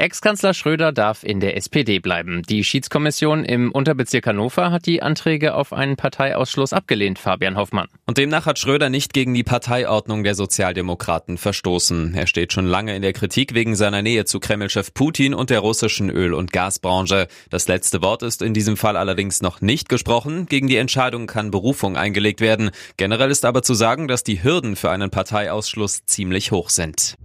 Ex-Kanzler Schröder darf in der SPD bleiben. Die Schiedskommission im Unterbezirk Hannover hat die Anträge auf einen Parteiausschluss abgelehnt, Fabian Hoffmann. Und demnach hat Schröder nicht gegen die Parteiordnung der Sozialdemokraten verstoßen. Er steht schon lange in der Kritik wegen seiner Nähe zu Kremlchef Putin und der russischen Öl- und Gasbranche. Das letzte Wort ist in diesem Fall allerdings noch nicht gesprochen. Gegen die Entscheidung kann Berufung eingelegt werden. Generell ist aber zu sagen, dass die Hürden für einen Parteiausschluss ziemlich hoch sind.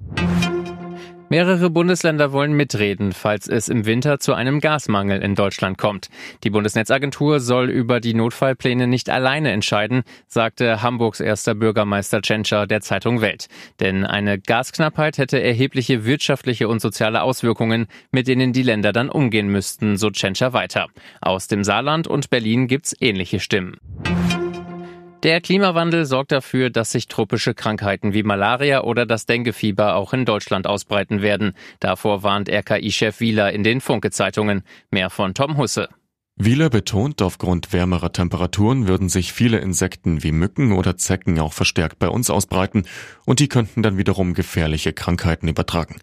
Mehrere Bundesländer wollen mitreden, falls es im Winter zu einem Gasmangel in Deutschland kommt. Die Bundesnetzagentur soll über die Notfallpläne nicht alleine entscheiden, sagte Hamburgs erster Bürgermeister Tschentscher der Zeitung Welt. Denn eine Gasknappheit hätte erhebliche wirtschaftliche und soziale Auswirkungen, mit denen die Länder dann umgehen müssten, so Tschentscher weiter. Aus dem Saarland und Berlin gibt's ähnliche Stimmen. Der Klimawandel sorgt dafür, dass sich tropische Krankheiten wie Malaria oder das Denguefieber auch in Deutschland ausbreiten werden. Davor warnt RKI-Chef Wieler in den Funke-Zeitungen. Mehr von Tom Husse. Wieler betont, aufgrund wärmerer Temperaturen würden sich viele Insekten wie Mücken oder Zecken auch verstärkt bei uns ausbreiten und die könnten dann wiederum gefährliche Krankheiten übertragen.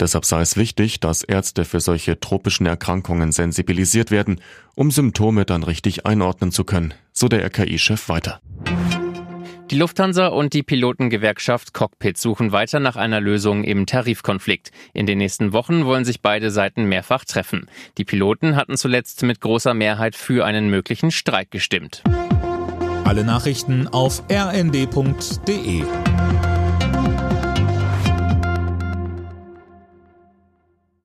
Deshalb sei es wichtig, dass Ärzte für solche tropischen Erkrankungen sensibilisiert werden, um Symptome dann richtig einordnen zu können, so der RKI-Chef weiter. Die Lufthansa und die Pilotengewerkschaft Cockpit suchen weiter nach einer Lösung im Tarifkonflikt. In den nächsten Wochen wollen sich beide Seiten mehrfach treffen. Die Piloten hatten zuletzt mit großer Mehrheit für einen möglichen Streik gestimmt. Alle Nachrichten auf rnd.de